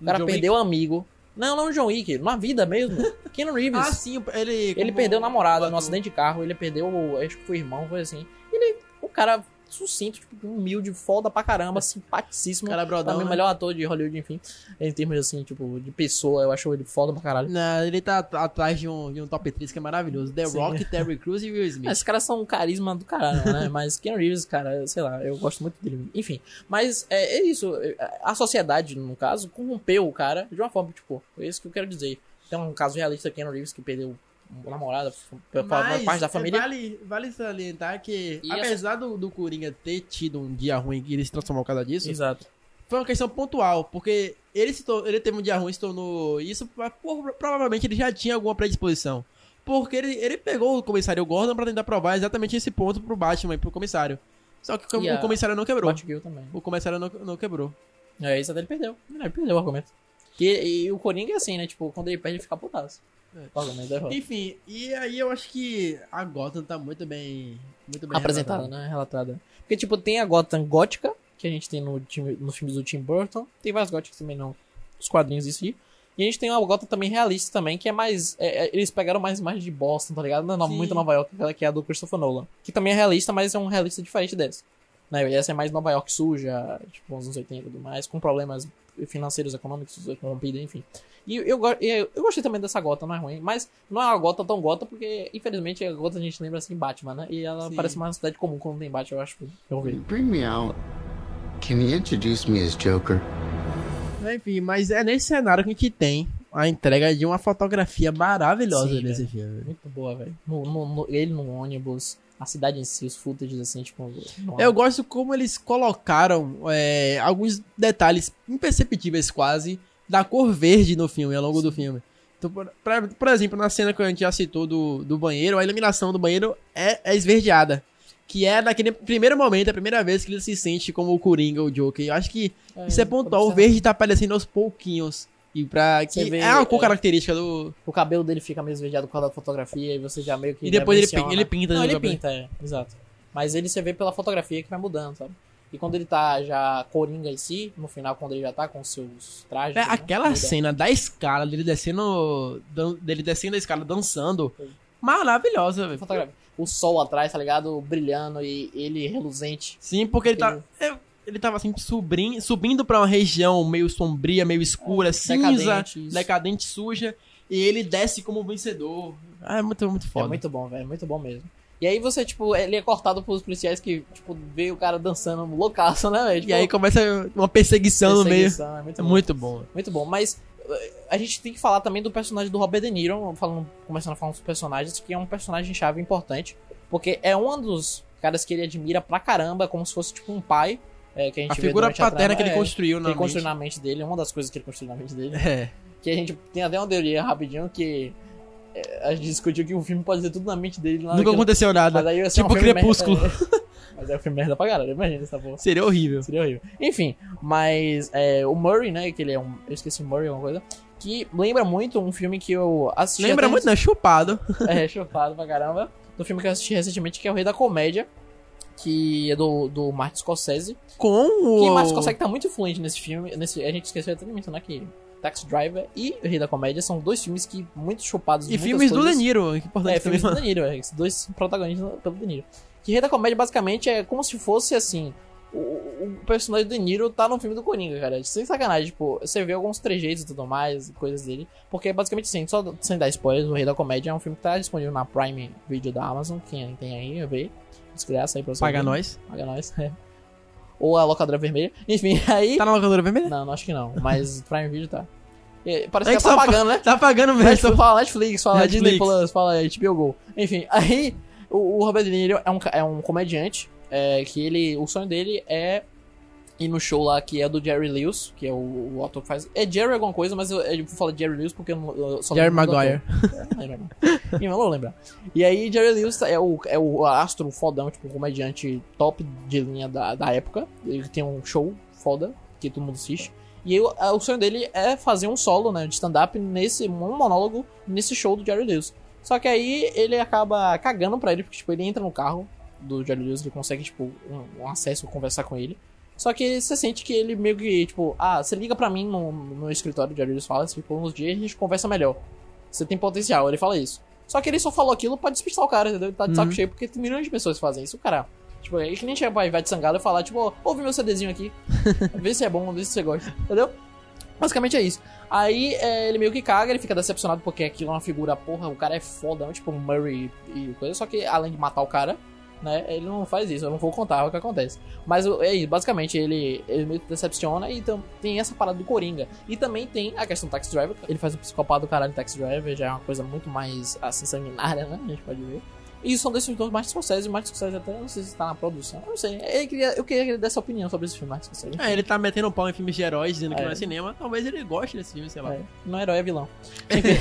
o cara John Wick. perdeu amigo. Não, não John Wick, na vida mesmo. Keanu Reeves. Ah, sim, ele. ele perdeu a namorada no acidente de carro, ele perdeu, acho que foi o irmão, foi assim. Ele, o cara sucinto, tipo, humilde, foda pra caramba, simpaticíssimo. Cara brodão, né? melhor ator de Hollywood, enfim. Em termos, assim, tipo, de pessoa, eu acho ele foda pra caralho. Não, ele tá at- atrás de um, de um top 3 que é maravilhoso. The Sim. Rock, Terry Crews e Will Smith. Esses caras são um carisma do caralho, né? Mas Keanu Reeves, cara, sei lá, eu gosto muito dele. Enfim, mas é, é isso. A sociedade, no caso, corrompeu o cara de uma forma, tipo, é isso que eu quero dizer. Tem um caso realista, Keanu Reeves, que perdeu namorada, f- Mas parte da é, família. Vale, vale salientar que, E apesar do, do Coringa ter tido um dia ruim que ele se transformou por causa disso, Exato. foi uma questão pontual, porque ele, se ele teve um dia ruim e se tornou isso, por- provavelmente ele já tinha alguma predisposição. Porque ele, ele pegou o comissário Gordon pra tentar provar exatamente esse ponto pro Batman e pro comissário. Só que o, E o comissário não quebrou. Batgirl também. O comissário não, não quebrou. É, isso até ele perdeu. Ele perdeu o argumento. E, e o Coringa é assim, né? Tipo, quando ele perde, ele fica putaço. É. Enfim, e aí eu acho que a Gotham tá muito bem. Muito bem Apresentada, retratada. né? Relatada. Porque, tipo, tem a Gotham gótica, que a gente tem no time, nos filmes do Tim Burton. Tem várias góticas também não. Os quadrinhos em si. E a gente tem uma Gotham também realista também, que é mais... é, é, eles pegaram mais imagens de Boston, tá ligado? Não, Sim. muito Nova York, aquela que é a do Christopher Nolan. Que também é realista, mas é um realista diferente dessa. Né? Essa é mais Nova York suja, tipo, nos anos 80 e tudo mais, com problemas financeiros, econômicos, corrompida, enfim. E eu, eu, eu gostei também dessa gota, não é ruim. Mas não é uma gota tão gota, porque, infelizmente, a gota a gente lembra assim Batman, né? E ela Sim. parece uma cidade comum quando tem Batman, eu acho. Eu vi. Bring me out. Can you introduce me as Joker? Enfim, mas é nesse cenário que a gente tem a entrega de uma fotografia maravilhosa Sim, nesse filme. Muito boa, velho. No, no- no- ele no ônibus, a cidade em si, os footages assim, tipo. no- Eu gosto como eles colocaram é, alguns detalhes imperceptíveis quase da cor verde no filme, ao longo do filme. Então, por, por exemplo, na cena que a gente já citou do, do banheiro, a iluminação do banheiro é, é esverdeada. Que é naquele primeiro momento, a primeira vez que ele se sente como o Coringa, o Joker. Eu acho que isso é pontual. O verde tá aparecendo aos pouquinhos. E pra que vê, é uma cor é, característica do. O cabelo dele fica meio esverdeado por causa da fotografia e você já meio que. E depois ele, ele pinta Não, ele cabelo. pinta, é, exato. Mas ele você vê pela fotografia que vai mudando, sabe? E quando ele tá já coringa em si, no final, quando ele já tá com seus trajes. É, né, aquela cena da escala, dele descendo. dele descendo a escala dançando. Sim. Maravilhosa, velho. O sol atrás, tá ligado? Brilhando e ele reluzente. Sim, porque ele tá. é, Ele tava assim, subindo, subindo pra uma região meio sombria, meio escura, cinza, decadente, decadente, suja. E ele desce como vencedor. Ah, é muito, muito foda. É muito bom, velho. Muito bom mesmo. E aí você, tipo, ele é cortado pelos policiais que, tipo, vê o cara dançando loucaço, né, velho? E aí começa uma perseguição, no meio. É muito É bom. muito bom. Muito bom, mas eh, a gente tem que falar também do personagem do Robert De Niro, falando, começando a falar dos personagens, que é um personagem chave importante, porque é um dos caras que ele admira pra caramba, como se fosse tipo um pai, eh, que a gente A figura durante a paterna trama, que ele é, construiu que na ele construiu mente. na mente dele, é uma das coisas que ele construiu na mente dele, É. que a gente tem até uma teoria rapidinho que a gente discutiu que o filme pode ser tudo na mente dele. lá Nunca aconteceu nada. Aí ser Tipo um Crepúsculo. é. Mas é um filme merda pra caralho, imagina essa porra. Seria horrível. Seria horrível. Enfim, mas é, o Murray, né? Que ele é um. Eu esqueci Murray, alguma coisa. Que lembra muito um filme que eu assisti. Lembra muito, né? Chupado. É, chupado pra caramba. Do filme que eu assisti recentemente, que é o Rei da Comédia. Que é do, do Martin Scorsese. Com o. Que Martin Scorsese tá muito influente nesse filme. Nesse, a gente esqueceu até de mencionar que Taxi Driver e Rei da Comédia são dois filmes que muito chupados E filmes do coisas. De Niro. Que importante É, filmes do também. De Niro, é, dois protagonistas pelo De Niro. Que Rei da Comédia basicamente é como se fosse assim. O, o personagem do De Niro tá no filme do Coringa, cara. Sem sacanagem, tipo, você vê alguns trejeitos e tudo mais, coisas dele. Porque basicamente assim, só sem dar spoilers, o Rei da Comédia é um filme que tá disponível na Prime Video da Amazon. Quem tem aí, vê. Desgraça aí pra você. Paga nós. Paga nós, é. Ou a locadora vermelha. Enfim, aí. Tá na locadora vermelha? Não, não acho que não. Mas Prime Video tá. E Parece É que que tá pagando, né? Tá pagando mesmo. Netflix, fala Netflix, fala Netflix. Disney Plus, fala HBO Go. Enfim, aí o, o Robert De Niro é um, é um comediante é, que ele, o sonho dele é ir no show lá que é do Jerry Lewis, que é o, o que faz. É Jerry alguma coisa, mas eu, eu falo Jerry Lewis porque eu, não- eu só Jerry Maguire. É, não vou lembrar. E aí Jerry Lewis é o, é o astro fodão, tipo, um comediante top de linha da, da época. Ele tem um show foda que todo mundo assiste. E eu- a- o sonho dele é fazer um solo, né, de stand-up nesse um monólogo nesse show do Jerry Lewis. Só que aí ele acaba cagando pra ele, porque tipo, ele entra no carro do Jerry Lewis, ele consegue tipo um, um acesso conversar com ele. Só que você sente que ele meio que, tipo, ah, você liga pra mim no, no escritório, o Jerry Lewis fala, tipo, uns dias a gente conversa melhor. Você tem potencial, ele fala isso. Só que ele só falou aquilo pra despistar o cara, entendeu? Ele tá de saco Uhum. cheio, porque tem milhões de pessoas que fazem isso, cara. Tipo, é que nem chega pra Ivete Sangalo e falar, tipo, ouve meu CDzinho aqui, vê se é bom, vê se você gosta, entendeu? Basicamente é isso. Aí é, ele meio que caga, ele fica decepcionado porque aquilo é uma figura, porra, o cara é foda, tipo Murray e coisa. Só que além de matar o cara, né? Ele não faz isso, eu não vou contar o que acontece. Mas é isso, basicamente ele, ele meio que decepciona e então, tem essa parada do Coringa. E também tem a questão do Taxi Driver. Ele faz o psicopata do caralho Taxi Driver, já é uma coisa muito mais assim sanguinária, né? A gente pode ver. E são desses dois Martin Scorsese, o Martin Scorsese até não sei se tá na produção. Eu não sei. Eu queria, eu queria que ele desse a opinião sobre esse filme, Martin Scorsese. É, ele tá metendo um pau em filmes de heróis, dizendo que É. não é cinema. Talvez ele goste desse filme, sei lá. É, não é herói, é vilão.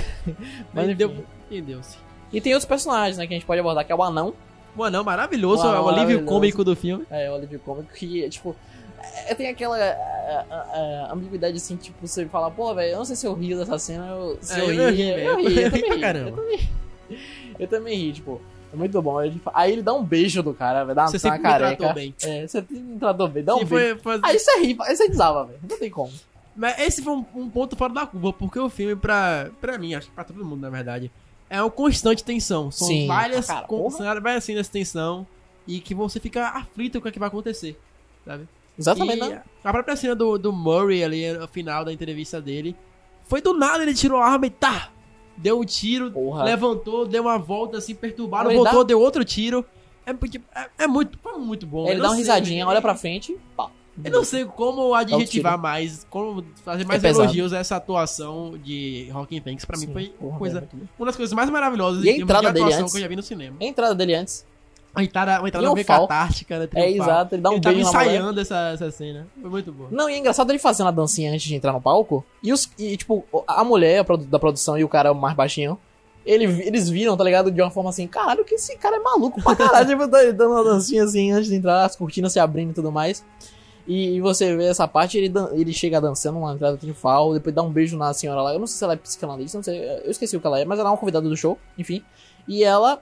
Mas enfim. deu. E deu-se. E tem outros personagens, né, que a gente pode abordar, que é o Anão. O anão maravilhoso, O anão o alívio cômico do filme. É, o alívio cômico que, é, tipo, é, tem aquela é, é, ambiguidade assim, tipo, você fala, pô, velho, eu não sei se eu rio dessa cena, eu, se É, eu, eu ri, ri, eu, velho. ri, eu, Eu ri também pra ri, caramba. Eu também, eu também ri, tipo, é muito bom. Ele fa- Aí ele dá um beijo do cara, vai dar uma, Você dá uma careca. bem. É, você me tratou bem, dá um Sim, beijo. foi, foi- Aí você ri, aí você desaba, velho, não tem como. Mas esse foi um, um ponto fora da curva, porque o filme, pra, pra mim, acho que pra todo mundo, na verdade, é uma constante tensão. São Sim, várias, cara, con- porra. são várias cenas de tensão e que você fica aflito com o que vai acontecer, sabe? Exatamente, e não. a própria cena do, do Murray ali, no final da entrevista dele, foi do nada, ele tirou a arma e tá! Deu um tiro, Porra. levantou, deu uma volta assim, perturbado, voltou, dá- deu outro tiro. É, porque- é, é muito, muito bom. Ele dá uma sei, risadinha, né? olha pra frente, pá. Eu não sei como adjetivar tiro. mais, como fazer mais É elogios a essa atuação de Rockin' Phoenix. Pra mim Sim, foi porra, coisa, bom. uma das coisas mais maravilhosas E a entrada de dele atuação antes? que eu já vi no cinema. A entrada dele antes. Uma entrada, uma entrada meio catártica, né? É, triunfal. exato, ele dá um Ele tava beijo ensaiando essa, essa cena. Foi muito bom. Não, e é engraçado ele fazendo a dancinha antes de entrar no palco. E, os, e tipo, a mulher a da produção e o cara mais baixinho. Ele, eles viram, tá ligado? De uma forma assim, caralho, que esse cara é maluco pra caralho. tipo, tá dando uma dancinha assim antes de entrar, as cortinas se abrindo e tudo mais. E, e você vê essa parte, ele, ele chega dançando uma entrada triunfal, depois dá um beijo na senhora lá. Eu não sei se ela é psicanalista, não sei, eu esqueci o que ela é, mas ela é uma convidada do show, enfim. E ela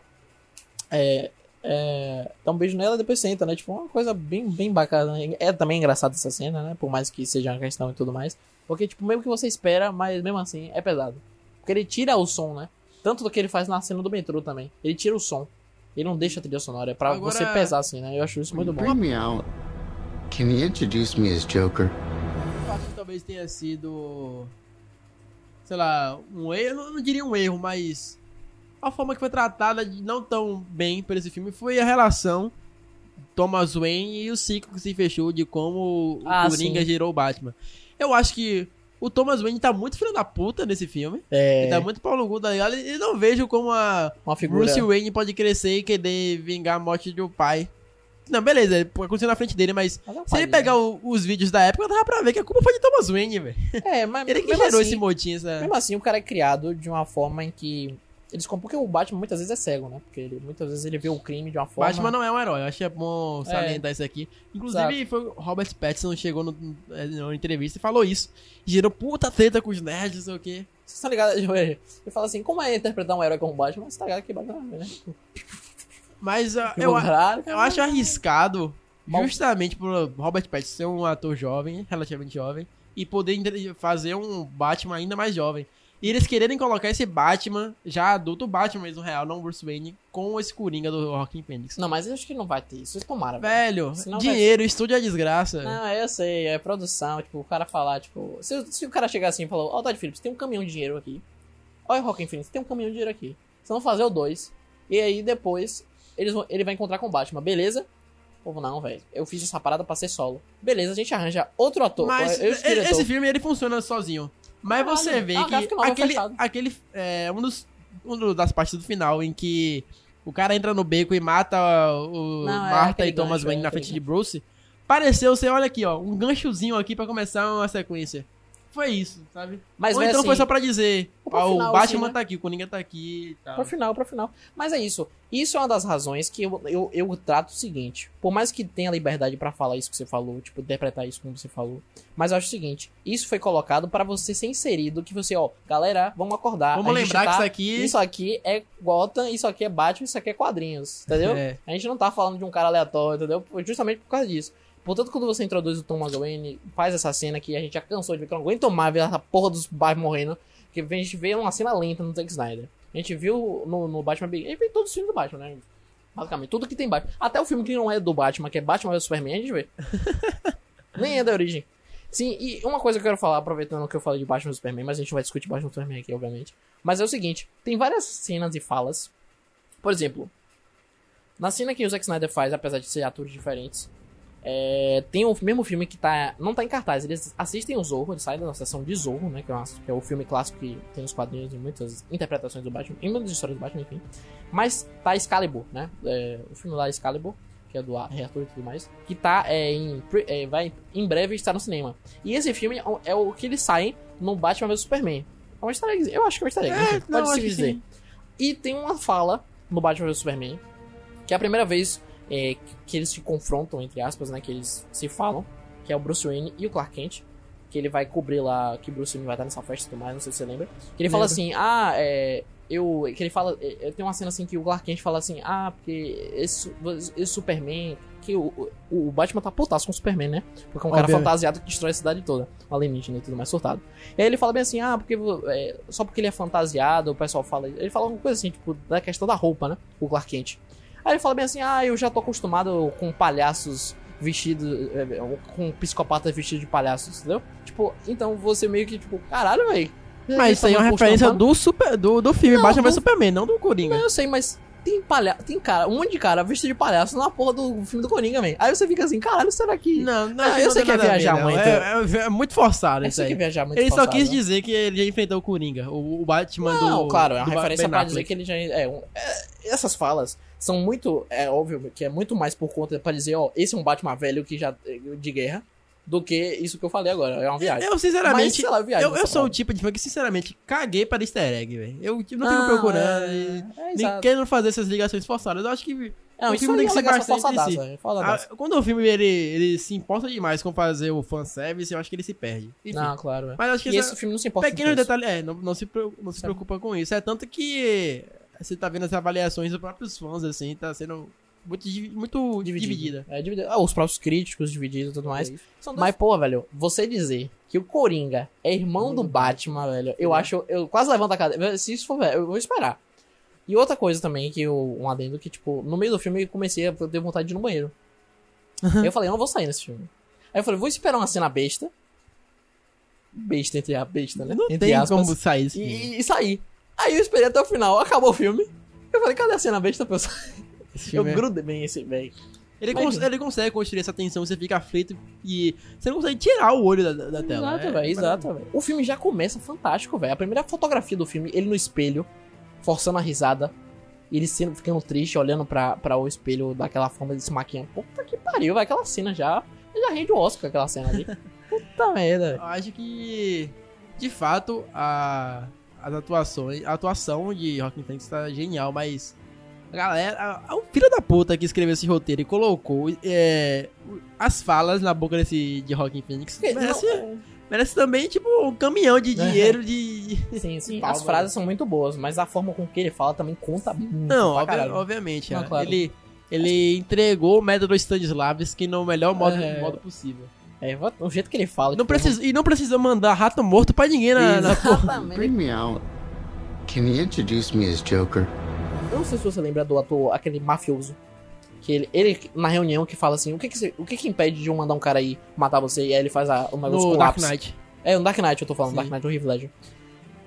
é, é, dá um beijo nela e depois senta, né? Tipo, uma coisa bem, bem bacana. É também engraçado essa cena, né? Por mais que seja uma questão e tudo mais. Porque, tipo, mesmo que você espera, mas mesmo assim é pesado. Porque ele tira o som, né? Tanto do que ele faz na cena do metrô também. Ele tira o som. Ele não deixa a trilha sonora. É pra Agora- você pesar, assim, né? Eu acho isso muito bom. Can you introduce me as Joker? Eu acho que talvez tenha sido. Sei lá, um erro. Eu não, diria um erro, mas. A forma que foi tratada de não tão bem por esse filme foi a relação Thomas Wayne e o ciclo que se fechou de como o Ah, Coringa sim. gerou o Batman. Eu acho que o Thomas Wayne tá muito filho da puta nesse filme. Ele É tá muito pau no cu, tá ligado? E não vejo como a uma figura. Bruce Wayne pode crescer e querer vingar a morte de um pai. Não, beleza, aconteceu na frente dele, mas Mas é se ele pegar o- os vídeos da época, dava pra ver que a culpa foi de Thomas Wayne, velho. né? É, mas Ele que gerou assim, esse motim, essa... Mesmo assim, o cara é criado de uma forma em que. Eles compram porque o Batman muitas vezes é cego, né? Porque ele, muitas vezes ele vê o crime de uma forma. Batman não é um herói, eu é bom salientar isso aqui. Inclusive, foi o Robert Pattinson chegou no, eh, numa entrevista e falou isso. Gerou puta treta com os nerds, não sei o quê. Vocês estão ligados? Ele fala assim: como é interpretar um herói como Batman? Você tá ligado que Batman é, né? Mas ah, Eu, eu, acho arriscado, Mal- justamente por Robert Pattinson ser um ator jovem, relativamente jovem, e poder fazer um Batman ainda mais jovem. E eles quererem colocar esse Batman, já adulto Batman mesmo, real, não Bruce Wayne, com esse Coringa do Rockin' Phoenix. Não, mas eu acho que não vai ter isso. Vocês tomaram, velho. Velho, dinheiro, estúdio é desgraça. Não, eu sei, é produção, tipo, o cara falar, tipo, se, se o cara chegar assim e falar, ó, Todd Phillips, tem um caminhão de dinheiro aqui. Olha o Rock Infinite, tem um caminhão de dinheiro aqui. Vocês vão fazer o 2. E aí depois eles vão- ele vai encontrar com o Batman, beleza? Povo, não, velho. Eu fiz essa parada pra ser solo. Beleza, a gente arranja outro ator. Mas eu, eu, esse filme ele funciona sozinho. Mas Caralho, você vê uma que aquele, aquele é um dos um das partes do final em que o cara entra no beco e mata o Não, é aquele e Thomas gancho, Wayne é na frente de Bruce. Pareceu ser, olha aqui, ó, um ganchozinho aqui pra começar uma sequência. Foi isso, sabe? Mas Ou vai então assim, foi só pra dizer, ó, o final, Batman assim, né? tá aqui, o Coringa tá aqui e tal. Pro final, pro final. Mas é isso. Isso é uma das razões que eu, eu, eu trato o seguinte. Por mais que tenha liberdade pra falar isso que você falou, tipo, interpretar isso como você falou. Mas eu acho o seguinte, isso foi colocado pra você ser inserido, que você, ó, galera, vamos acordar. Vamos lembrar que tá- isso aqui... Isso aqui é Gotham, isso aqui é Batman, isso aqui é quadrinhos, entendeu? É. A gente não tá falando de um cara aleatório, entendeu? Justamente por causa disso. Portanto, quando você introduz o Thomas Wayne, faz essa cena que a gente já cansou de ver, que eu não aguento mais ver essa porra dos Batman morrendo, que a gente vê uma cena lenta no Zack Snyder. A gente viu no, no Batman Big... A gente vê todos os filmes do Batman, né? Basicamente, tudo que tem Batman. Até o filme que não é do Batman, que é Batman vs Superman, a gente vê. Nem é da origem. Sim, e uma coisa que eu quero falar, aproveitando que eu falei de Batman vs Superman, mas a gente vai discutir Batman vs Superman aqui, obviamente. Mas é o seguinte, tem várias cenas e falas. Por exemplo, Na cena que o Zack Snyder faz, apesar de ser atores diferentes, é, tem o mesmo filme que tá, não tá em cartaz. Eles assistem o Zorro, eles saem da sessão de Zorro, né? Que é, uma- que é o filme clássico que tem os quadrinhos e muitas interpretações do Batman, e muitas histórias do Batman, enfim. Mas tá Excalibur, né? É, o filme lá Excalibur, que é do Rei Arthur e tudo mais, que tá é, em, é, vai em breve estar no cinema. E esse filme é o- é o que eles saem no Batman vs Superman. É um easter egg, eu acho que é um egg, enfim, não, pode se dizer. E tem uma fala no Batman vs Superman, que é a primeira vez é, que- eles se confrontam, entre aspas, né? Que eles se falam, que é o Bruce Wayne e o Clark Kent. Que ele vai cobrir lá, que Bruce Wayne vai estar nessa festa e tudo mais, não sei se você lembra. Que ele fala assim, ah, é. Eu. Que ele fala. é, Tem uma cena assim que o Clark Kent fala assim, ah, porque esse, esse Superman. Que o, o, Batman tá putaço com o Superman, né? Porque é um cara Obviamente. fantasiado que destrói a cidade toda. Um alienígena e tudo mais surtado. E aí ele fala bem assim, ah, porque é, só porque ele é fantasiado, o pessoal fala. Ele fala uma coisa assim, tipo, da questão da roupa, né? O Clark Kent. Aí ele fala bem assim, ah, eu já tô acostumado com palhaços vestidos. é, com psicopatas vestidos de palhaços, entendeu? Tipo, então você meio que, tipo, caralho, velho. Mas isso aí é uma referência do, super, do, do filme Não, Batman do- vs Superman, não do Coringa. Não, eu sei, mas tem palha... tem cara, um monte de cara vestido de palhaço na porra do filme do Coringa, velho. Aí você fica assim, caralho, será que. Não, não, Ah, eu não sei que é viajar não. muito. É, é- é muito forçado É isso você que aí. viajar muito Ele só forçado, quis né? dizer que ele já enfrentou o Coringa, o, o Batman do. Não, claro, é uma referência pra dizer que ele já é, um- é, essas falas são muito é óbvio que é muito mais por conta pra dizer, ó, esse é um Batman velho que já de guerra do que isso que eu falei agora, é uma viagem. Eu, Mas, sinceramente. sei lá, viagem eu, eu nessa sou o tipo de fã que, sinceramente, caguei para easter egg, velho. Eu não fico Não, procurando. é- é, nem querendo fazer essas ligações forçadas. Eu acho que. Não, o filme tem que é ser bastante em si. é, Ah, quando o filme ele, ele se importa demais com fazer o fanservice, eu acho que ele se perde. Enfim. Não, claro. é. Mas acho que E esse filme não se importa pequenos detalhes. É, não, não se, não se Sabe? preocupa com isso. É tanto que você tá vendo as avaliações dos próprios fãs, assim, tá sendo muito, muito dividida. É, dividida. Ah, os próprios críticos divididos e tudo mais. São dois- Mas, pô, velho, você dizer que o Coringa é irmão do Batman, velho, eu acho. Eu quase levanto a cadeira. Se isso for, velho, eu vou esperar. E outra coisa também, que eu, um adendo, que, tipo, no meio do filme eu comecei a ter vontade de ir no banheiro. Aí eu falei, eu não vou sair nesse filme. Aí eu falei, vou esperar uma cena besta. Besta entre a besta, né? Não entre tem aspas. como sair desse filme. E, e sair. Aí eu esperei até o final, acabou o filme. Eu falei, cadê a cena besta pra eu é- grudei bem esse, velho. Ele, cons- ele consegue construir essa tensão, você fica aflito e você não consegue tirar o olho da, da- da tela. Exato, É- velho, exato, velho. O filme já começa fantástico, velho. A primeira fotografia do filme, ele no espelho, forçando a risada, ele sendo, ficando triste, olhando pra, pra o espelho daquela forma de se maquiando. Puta que pariu, velho. Aquela cena já, já rende o Oscar, aquela cena ali. Puta merda, velho. Eu acho que, de fato, a, as atuações, a atuação de Rockin' Phoenix tá genial, mas a galera, o filho da puta que escreveu esse roteiro e colocou é, as falas na boca desse de Rockin' Phoenix merece, não, merece também, tipo, um caminhão de dinheiro de... sim, sim. Palma, As frases são muito boas, mas a forma com que ele fala também conta muito. Não, pra obvi- caralho. obviamente, Não, é. claro. ele... Ele entregou o método Stanislavski no melhor modo, É. modo possível. É, o jeito que ele fala. Não tipo, precisa, e não precisou mandar rato morto pra ninguém na, na Exatamente. Bring me out. Can you introduce me as Joker? Eu não sei se você lembra do ator, aquele mafioso. Que ele, ele na reunião, que fala assim: o que que, você- o que que impede de eu mandar um cara aí matar você? E aí ele faz a, o negócio no com Dark lápis. Knight. É, no Dark Knight eu tô falando, Sim. Dark Knight, o Heath Ledger.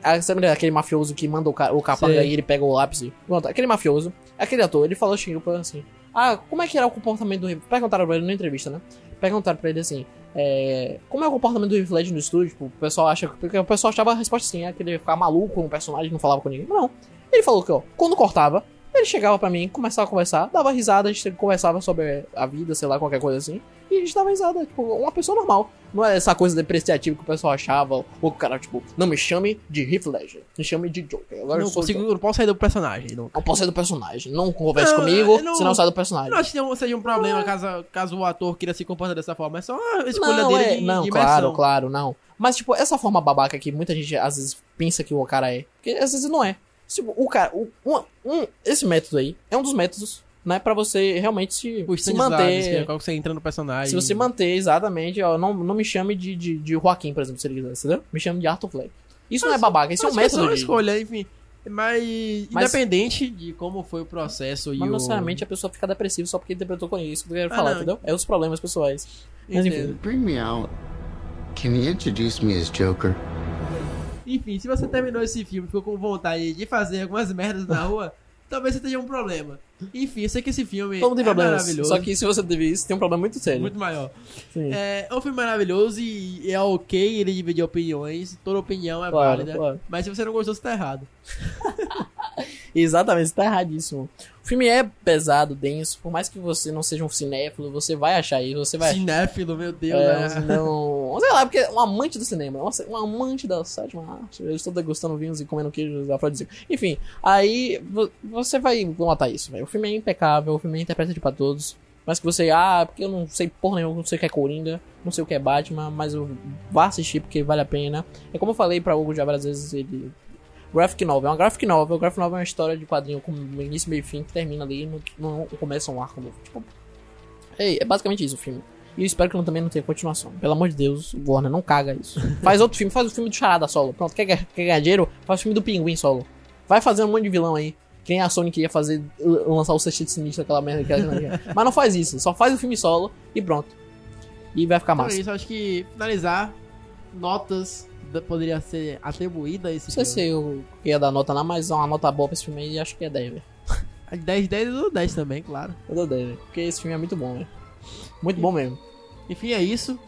Ah, Você lembra daquele mafioso que manda o, ca o capanga Sei. e ele pega o lápis? e- Pronto, aquele mafioso, aquele ator, ele falou assim: Ah, como é que era o comportamento do Heath Perguntaram pra ele na entrevista, né? Perguntaram pra ele assim: é, Como é o comportamento do Heath no estúdio? Tipo, o pessoal acha. Porque o pessoal achava a resposta assim: é que ele ia ficar maluco o personagem, não falava com ninguém. Não. Ele falou que, ó, quando cortava, ele chegava pra mim, começava a conversar, dava risada, a gente conversava sobre a vida, sei lá, qualquer coisa assim. E a gente dava risada, tipo, uma pessoa normal. Não é essa coisa depreciativa que o pessoal achava. Ou o cara, tipo, não me chame de Heath Ledger, me chame de Joker. Agora não eu consigo, Joker. não posso sair do personagem. Não, Não posso sair do personagem. Não converse Não, comigo, eu não- senão sai do personagem. não acho que seja um problema caso, caso o ator queira se comportar dessa forma. É só a escolha não, dele é, de, não, de claro, claro, não. Mas, tipo, essa forma babaca que muita gente às vezes pensa que o cara é. Porque às vezes não é. Tipo, o cara. o- um, um- esse método aí é um dos métodos, né? Pra você realmente se, O se Stanislavski, que é manter. qual que você entra no personagem. Se você manter, exatamente, ó, não, não me chame de, de, de Joaquim, por exemplo, se ele quiser, entendeu? Me chame de Arthur Fleck. Isso não é babaca, isso é um só método uma de... escolha, enfim. Mas, Mas- independente de como foi o processo e Mas o... não necessariamente a pessoa fica depressiva só porque interpretou com isso que eu quero Ah, falar, não. entendeu? É os problemas pessoais. Mas enfim. Bring me out. Can you introduce me as Joker? Enfim, se você terminou esse filme e ficou com vontade de fazer algumas merdas na rua, talvez você tenha um problema. Enfim, eu sei que esse filme Todo mundo tem é problemas. maravilhoso. Só que se você teve isso, tem um problema muito sério. Muito maior. Sim. É, é um filme maravilhoso e é ok ele dividir opiniões. Toda opinião é Claro, válida. claro. Mas se você não gostou, você tá errado. Exatamente, você tá erradíssimo. O filme é pesado, denso, por mais que você não seja um cinéfilo, você vai achar isso, você vai Cinéfilo, meu Deus. É, né? não. Sei lá, porque é um amante do cinema, nossa, um amante da sétima arte. Eu estou degustando vinhos e comendo queijos afrodisíacos. Enfim, aí vo- você vai notar isso, velho. O filme é impecável, o filme é interpretativo pra todos. Mas que você, ah, porque eu não sei porra nenhuma, não sei o que é Coringa, não sei o que é Batman, mas eu vá assistir porque vale a pena. É como eu falei pra Hugo já várias vezes, ele. Graphic novel, é uma graphic novel. Graphic novel é uma história de quadrinho com início, meio e fim que termina ali no, no começa um arco novo. Tipo, é, é basicamente isso o filme. E eu espero que não, também não tenha continuação. Pelo amor de Deus, Warner, não caga isso. Faz outro filme, faz o filme do Charada solo. Pronto, quer, quer ganhar dinheiro? Faz o filme do Pinguim solo. Vai fazer um monte de vilão aí. Que nem a Sony queria fazer, lançar o Sexteto Sinistro, aquela merda que ela Mas não faz isso, só faz o filme solo e pronto. E vai ficar Então é massa. isso, acho que finalizar, notas poderia ser atribuída a esse Não sei filme. se eu ia dar nota lá, mas uma nota boa pra esse filme aí, acho que é 10, velho. 10, 10 ou 10 também, claro. Eu dou 10, velho. Porque esse filme é muito bom, velho. Muito bom mesmo. Enfim, é isso.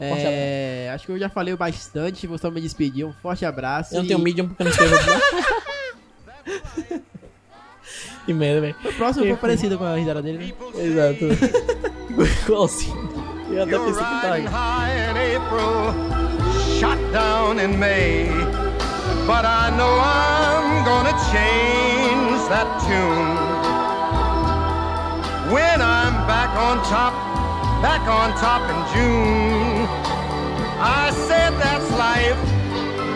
É, acho que eu já falei bastante, vou só me despedir. Um forte abraço. Eu não e tenho medium porque eu não escrevo. Que merda, velho. O próximo foi parecido com a risada dele, né? Exato. Igualzinho. Eu até pensei que tá aí. Shot down in May. But I know I'm gonna change that tune. When I'm back on top, back on top in June. I said that's life.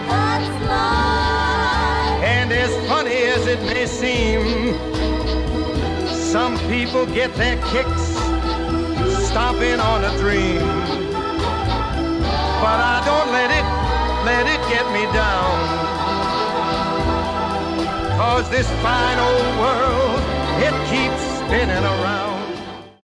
that's life. And as funny as it may seem, some people get their kicks stomping on a dream. But I don't let it, let it get me down. Cause this fine old world, it keeps spinning around.